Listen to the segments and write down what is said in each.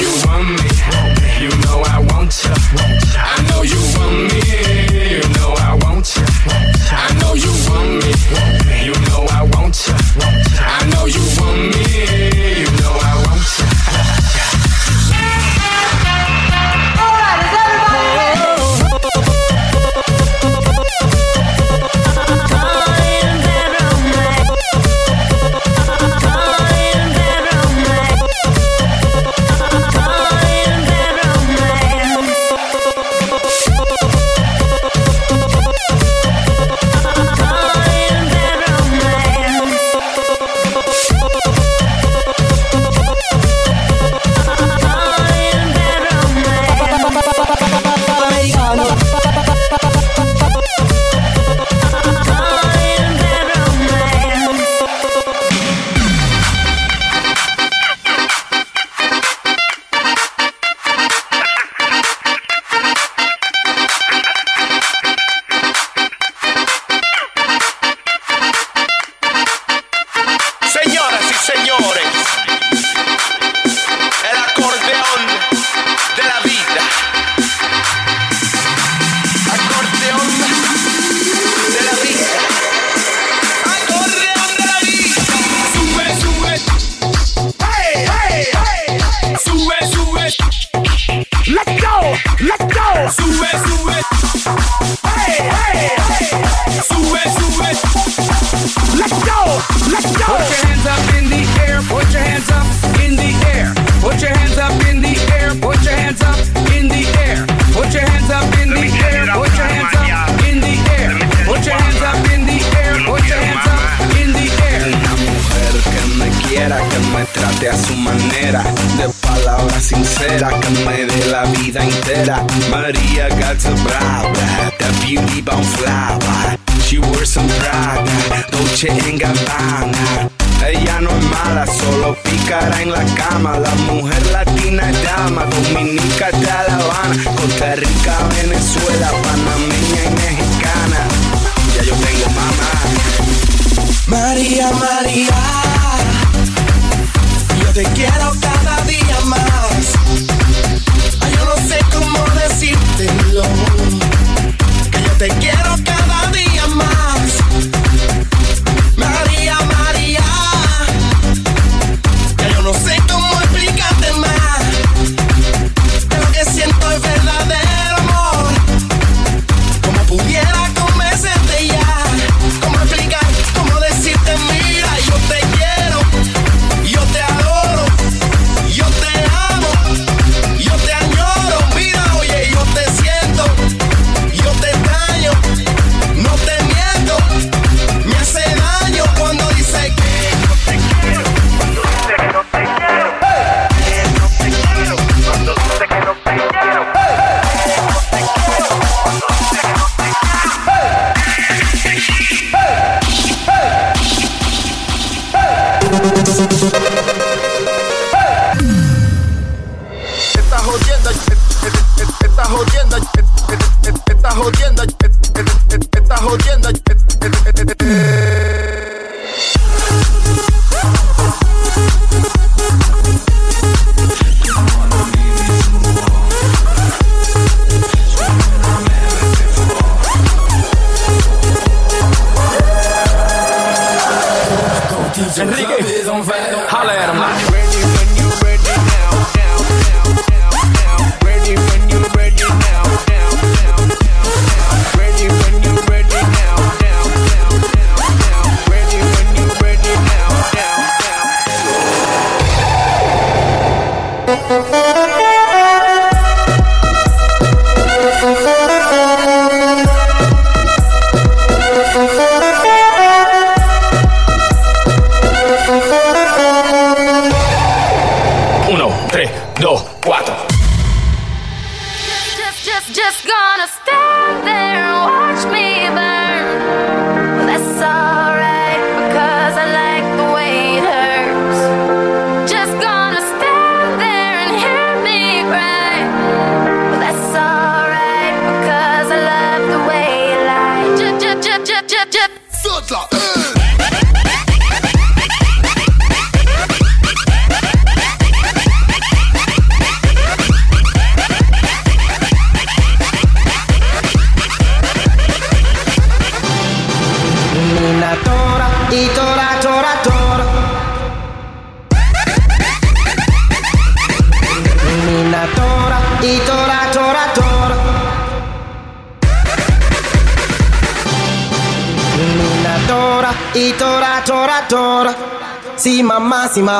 you want me, your end got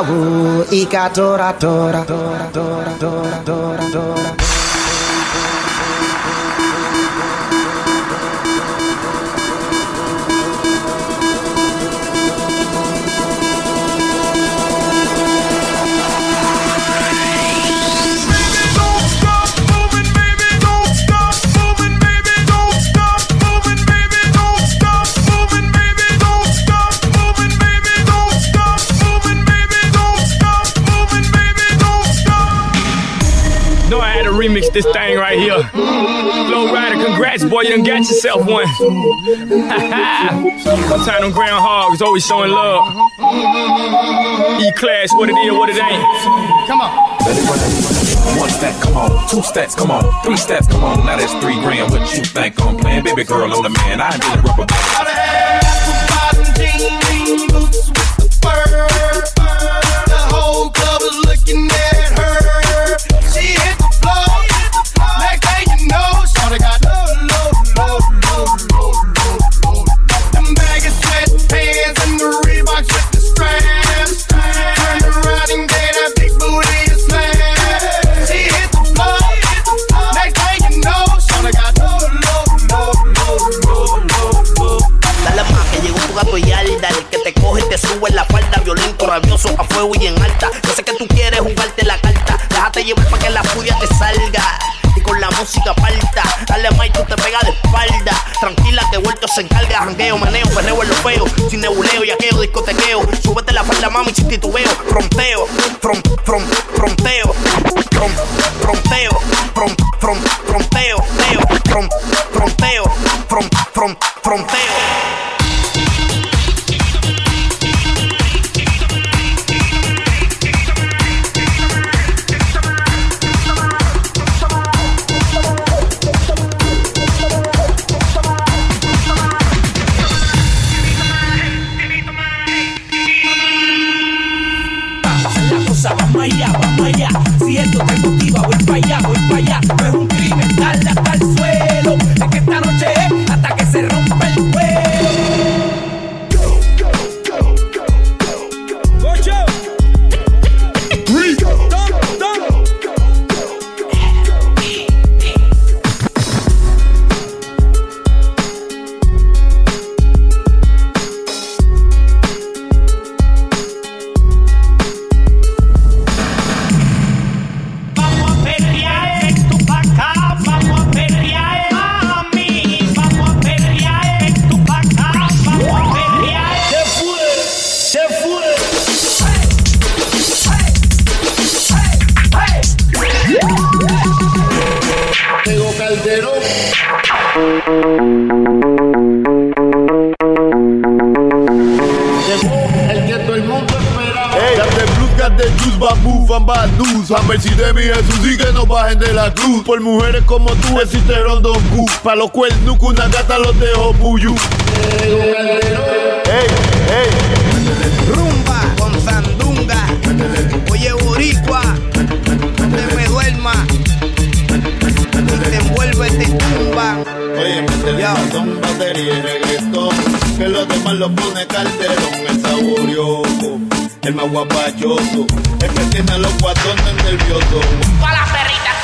Ikatora, tora, tora, tora, tora, tora, tora. This thing right here. Flow Rider, congrats, boy, you done got yourself one. Sometimes them groundhogs always showing love. E-class, what it is, what it ain't. Come on. One stack, come on. Two stacks, come on. Three stacks, come on. Now that's three grand. What you think I'm playing? Baby girl, I'm the man. I ain't really rubber band. Se encarga Jangueo, meneo, perreo en lo feo Sin nebuleo, yaqueo, discotequeo. Súbete la falda mami sin titubeo. Fronteo, from, from, fronteo From, fronteo, from, from, fronteo Teo, from, fronteo, from, from, fronteo como tú existe Rondon Q. Pa' los cuernos, una gata los dejo puyú. Hey, hey. Rumba con sandunga. Oye, boricua, no me duerma. Y te envuelve, te tumba. Oye, Ya. son batería y reggaetón. Que los demás lo pone calderón. El saborioso, el más guapachoso. El que tiene a los guatones nerviosos. Todas las perritas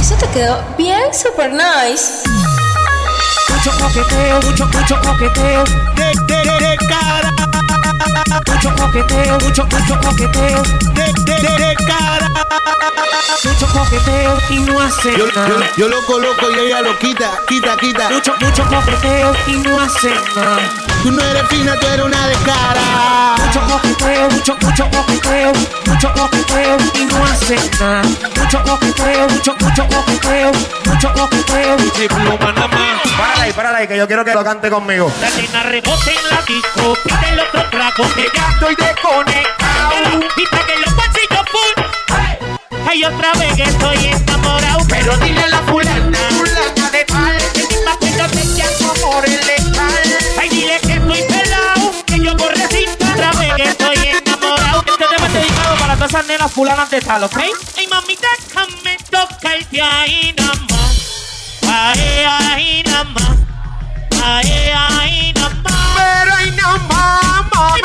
Eso te quedó bien super nice. Mucho coqueteo, mucho, mucho coqueteo. De, de, de, de cara. Mucho coqueteo, mucho, mucho coqueteo. De, de, de, de cara. Mucho coqueteo y no hace Yo, nada. yo, yo lo coloco y ella lo quita, quita, quita. Mucho, mucho coqueteo y no hace nada. Tú no eres fina, tú eres una descara. Mucho coqueteo, mucho, mucho coqueteo, mucho coqueteo y no hace nada. Mucho coqueteo, mucho, mucho coqueteo, mucho coqueteo. Y pluma nada más. Párala ahí, párala ahí, que yo quiero que lo cante conmigo. La nena rebote en la disco, pide el otro trago, que ya estoy desconectado. Y que los bolsillos full. Hay otra vez que estoy enamorado, pero dile a la fulana esas nenas fulanas de tal, ¿ok? Ay, mami, déjame tocarte ahí nada más. Ay, ay, nada más. Ay, ay, nada más. Pero ay, nada más, mami.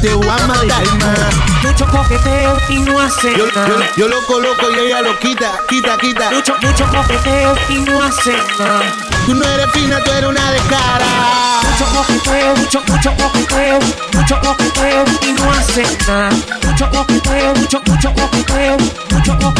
te voy a matar más. Mucho coqueteo y no hace yo, yo, yo, lo coloco y ella lo quita, quita, quita. Mucho, mucho coqueteo y no hace nada. Tú no eres fina, tú eres una descarada. Mucho coqueteo, mucho, mucho coqueteo, mucho coqueteo y no hace nada. Mucho coqueteo, mucho, mucho coqueteo, mucho coqueteo.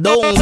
Bandung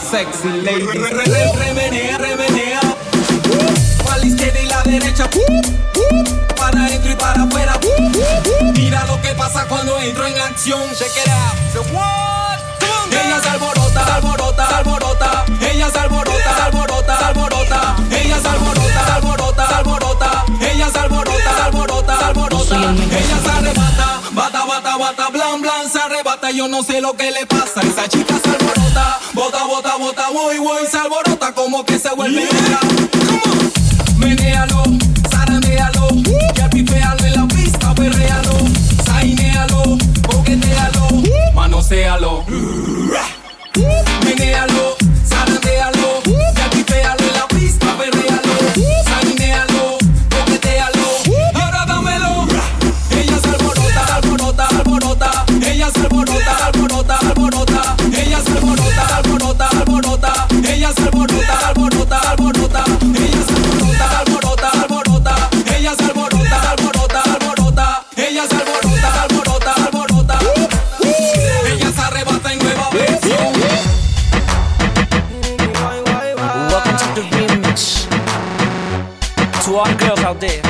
sexy lady. Remenea, remenea. Para la y la derecha. Uh, uh. Para adentro y para afuera. Uh, Mira lo que pasa cuando entro en acción. Check it out. Ella se alborota, se alborota, alborota. Ella se alborota, se alborota, se alborota. Ella se alborota, se alborota, se alborota. Ella se alborota, se alborota, se alborota. Ella se arrebata, bata, bata, bata, bla yo no sé lo que le pasa. Esa chica se alborota, bota, bota, bota, voy, voy, se alborota como que se vuelve loca. Menealo, zarandealo, uh. ya pifealo en la pista, perrealo, sainealo, coquetealo, uh. manosealo. Uh. Menealo, zarandealo. de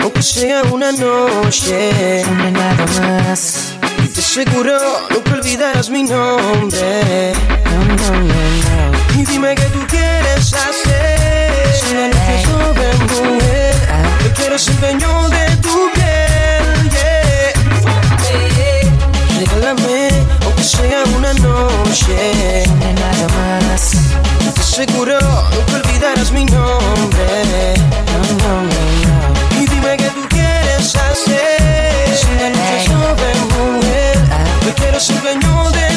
aunque sea una noche. Una nada más. Y te aseguro, nunca olvidarás mi nombre. No, no, no, y dime qué tú quieres hacer. Si la noche sobre mujer, yo quiero ser dueño de tu piel. Yeah. Regálame, aunque sea una noche. Una nada más. Y te aseguro, nunca olvidarás mi nombre. No, no, no, no. Dime qué tú quieres hacer. Si Es una lucha sobre mujer. Ah. Yo quiero ser dueño de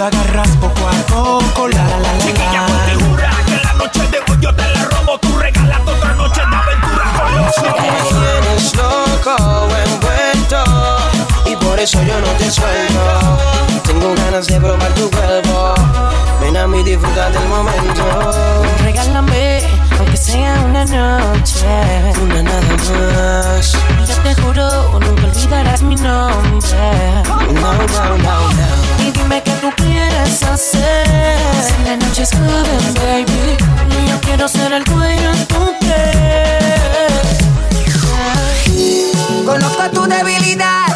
lo agarras poco a poco, la la la Chiquilla, ponte que la noche de hoy yo te la robo. Tú regalas otra noche de aventura tienes loco, envuelto, y por eso yo no te suelto. Tengo ganas de probar tu cuerpo. Ven a mí, disfruta del momento. Regálame, aunque sea una noche. Una nada más. Ya te juro, nunca olvidarás mi nombre. No, no, no, no hacer. La noche es joven, baby. Yo quiero ser el dueño de tu. Conozco tu debilidad.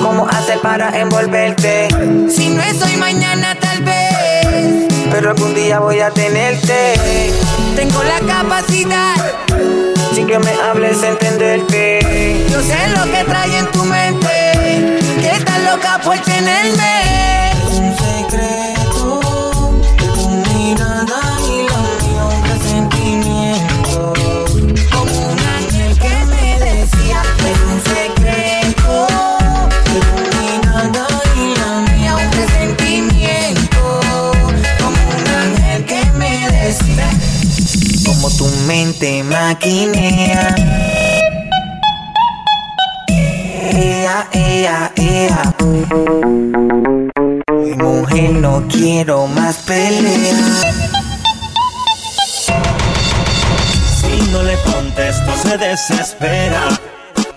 ¿Cómo hacer para envolverte? Si no es hoy, mañana tal vez. Pero algún día voy a tenerte. Tengo la capacidad. Sin que me hables, entenderte. Yo sé lo que trae en tu mente. Que estás loca por tenerme. Un secreto. Tu mirada y la mía, un presentimiento. Como un ángel que me decía. Es un secreto. Tu mirada y la mía, un presentimiento. Como un ángel que me decía. como tu mente maquinea. Ea, ea, ea. No quiero más peleas. Si no le contesto se desespera.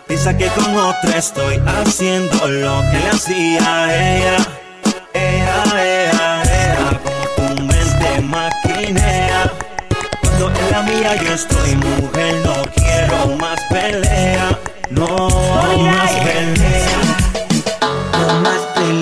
Piensa que con otra estoy haciendo lo que le hacía a ella. Ea, ea, ea, como tu mente maquinea. Cuando en la mía yo estoy mujer, no quiero más pelea. No más pelea. No más peleas.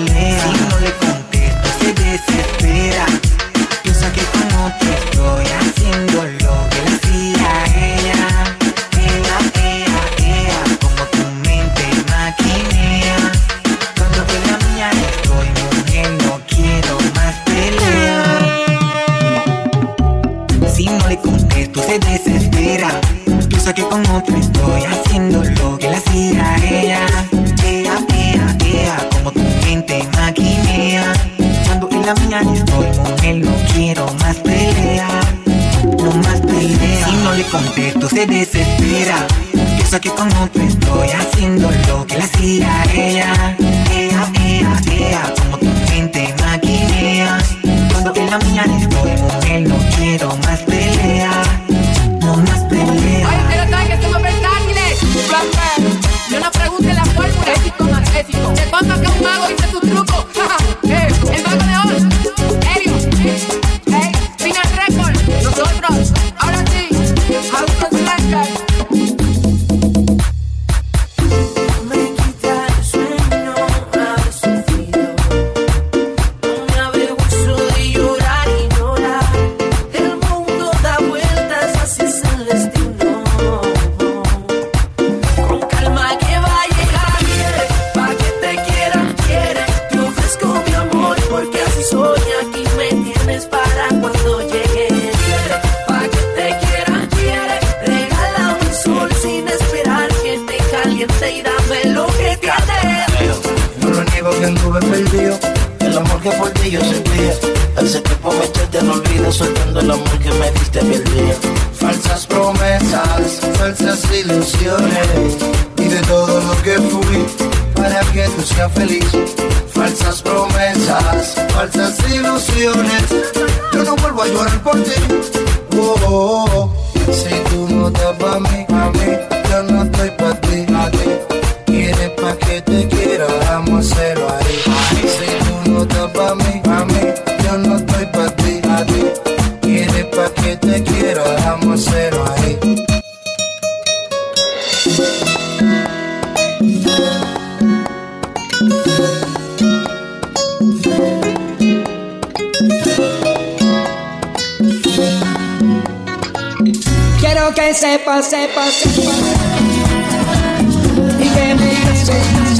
Y que me haces.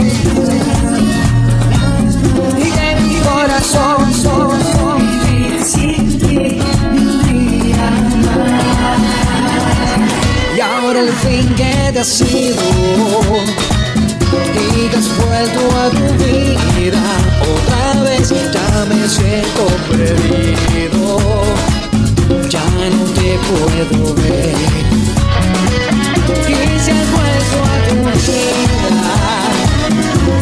Y que mi corazón, son. Y ahora el fin que decido. Y que has vuelto a tu vida otra vez, ya me siento perdido ya no te puedo ver que se vuelto a tu vida.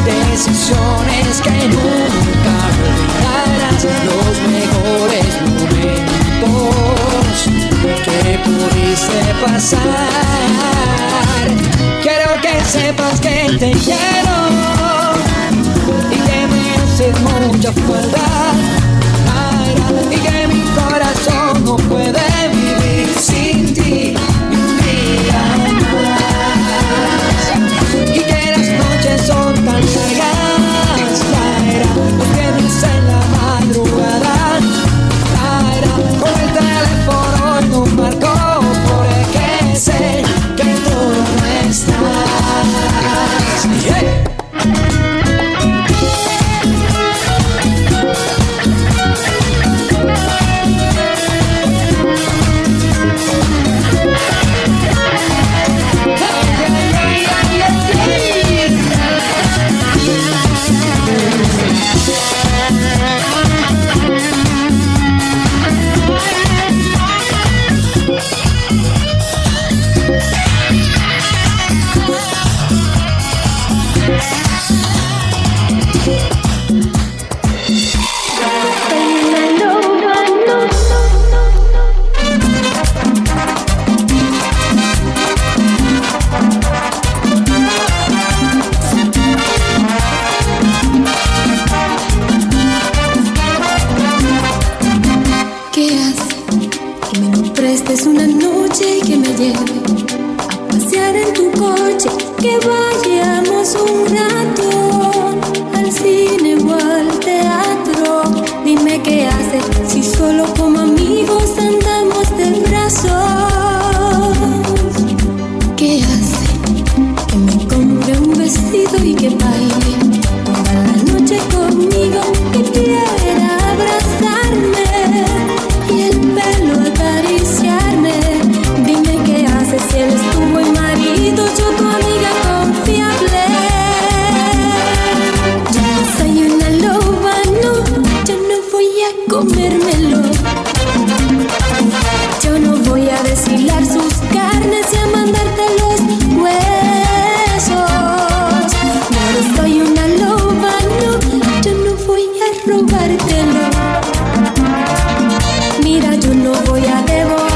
Decisiones que nunca olvidarás, los mejores momentos que pudiste pasar. Quiero que sepas que te quiero y que me mereces mucha fuerza y que mi corazón no puede. No voy a devorarla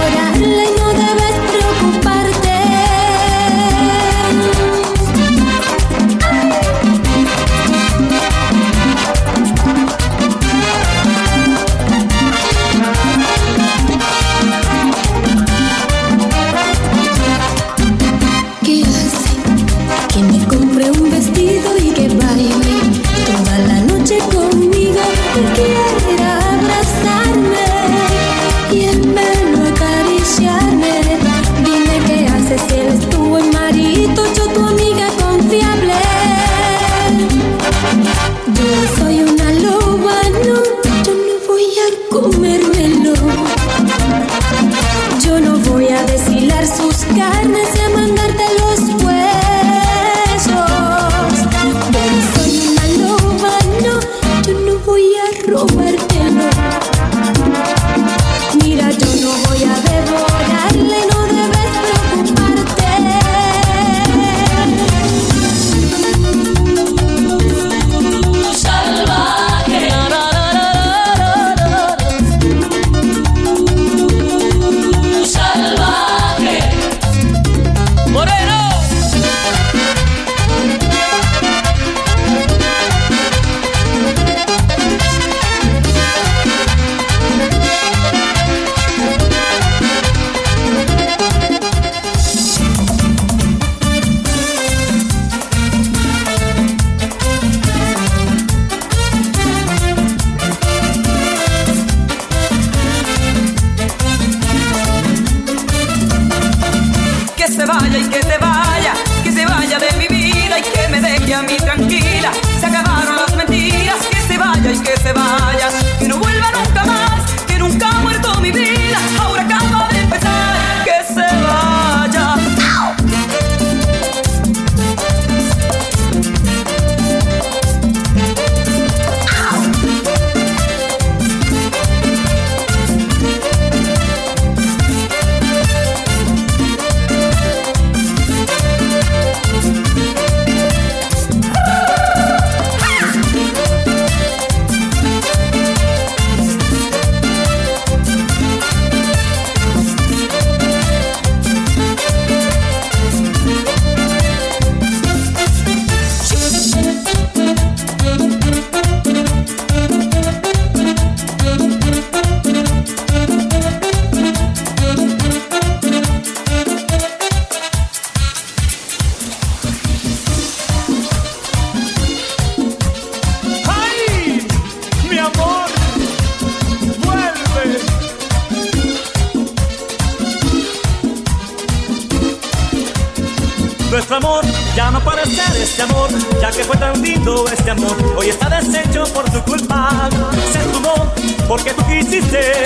Nuestro amor ya no puede ser este amor, ya que fue tan lindo este amor. Hoy está deshecho por tu culpa. Se esfumó porque tú quisiste.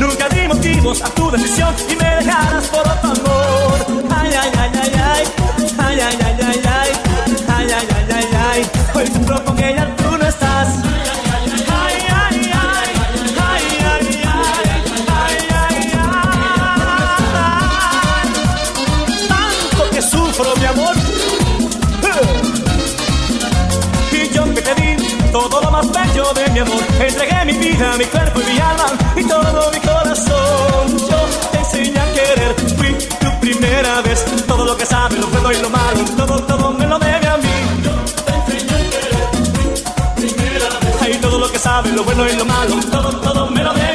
Nunca di motivos a tu decisión y me dejarás por otro amor. Ay, ay, ay, ay, ay. Ay, ay, ay, ay, ay. Ay, ay, ay, ay, ay. Hoy sufro con ella, tú no estás. Entregué mi vida, mi cuerpo y mi alma y todo mi corazón. Yo te enseñé a querer, fui tu primera vez. Todo lo que sabes, lo bueno y lo malo, todo, todo me lo debe a mí. Ay, todo lo que sabe, lo bueno y lo malo, todo, todo me lo debe